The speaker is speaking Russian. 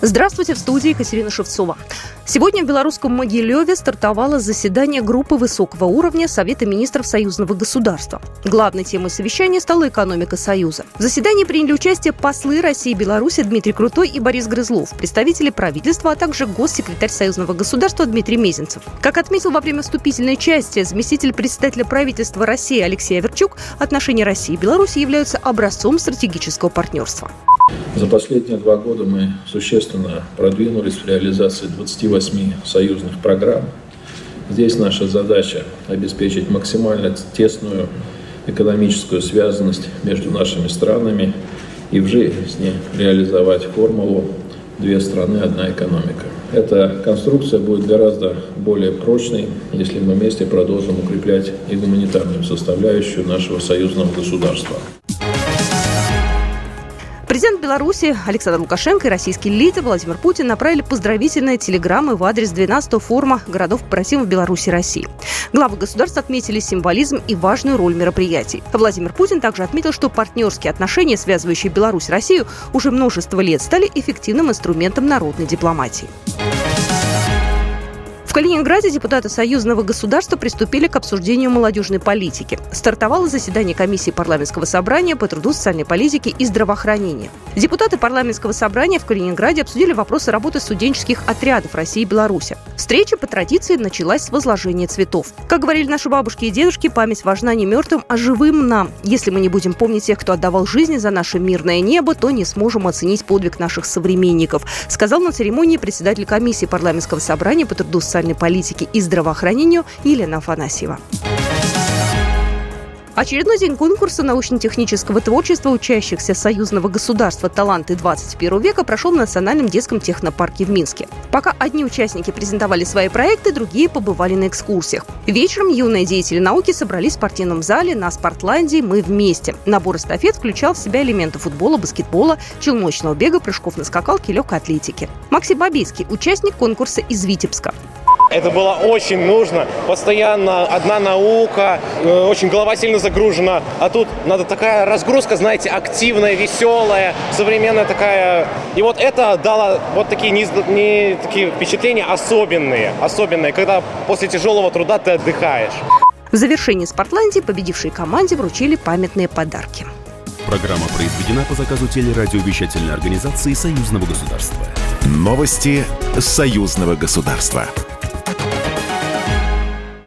Здравствуйте, в студии Екатерина Шевцова. Сегодня в белорусском Могилеве стартовало заседание группы высокого уровня Совета министров союзного государства. Главной темой совещания стала экономика Союза. В заседании приняли участие послы России и Беларуси Дмитрий Крутой и Борис Грызлов, представители правительства, а также госсекретарь союзного государства Дмитрий Мезенцев. Как отметил во время вступительной части заместитель председателя правительства России Алексей Аверчук, отношения России и Беларуси являются образцом стратегического партнерства. За последние два года мы существенно продвинулись в реализации 28 союзных программ. Здесь наша задача обеспечить максимально тесную экономическую связанность между нашими странами и в жизни реализовать формулу «две страны, одна экономика». Эта конструкция будет гораздо более прочной, если мы вместе продолжим укреплять и гуманитарную составляющую нашего союзного государства. Президент Беларуси Александр Лукашенко и российский лидер Владимир Путин направили поздравительные телеграммы в адрес 12-го форума городов побратимов Беларуси и России. Главы государств отметили символизм и важную роль мероприятий. Владимир Путин также отметил, что партнерские отношения, связывающие Беларусь и Россию, уже множество лет стали эффективным инструментом народной дипломатии. Калининграде депутаты союзного государства приступили к обсуждению молодежной политики. Стартовало заседание комиссии парламентского собрания по труду, социальной политике и здравоохранения. Депутаты парламентского собрания в Калининграде обсудили вопросы работы студенческих отрядов России и Беларуси. Встреча по традиции началась с возложения цветов. Как говорили наши бабушки и дедушки, память важна не мертвым, а живым нам. Если мы не будем помнить тех, кто отдавал жизни за наше мирное небо, то не сможем оценить подвиг наших современников, сказал на церемонии председатель комиссии парламентского собрания по труду, социальной социальной политике и здравоохранению Елена Афанасьева. Очередной день конкурса научно-технического творчества учащихся союзного государства «Таланты 21 века» прошел в Национальном детском технопарке в Минске. Пока одни участники презентовали свои проекты, другие побывали на экскурсиях. Вечером юные деятели науки собрались в спортивном зале на Спортландии «Мы вместе». Набор эстафет включал в себя элементы футбола, баскетбола, челночного бега, прыжков на скакалке и легкой атлетики. Максим Бабийский – участник конкурса из Витебска. Это было очень нужно. Постоянно одна наука, э, очень голова сильно загружена. А тут надо такая разгрузка, знаете, активная, веселая, современная такая. И вот это дало вот такие, не, не такие впечатления особенные. Особенные, когда после тяжелого труда ты отдыхаешь. В завершении Спортландии победившей команде вручили памятные подарки. Программа произведена по заказу телерадиовещательной организации Союзного государства. Новости Союзного государства.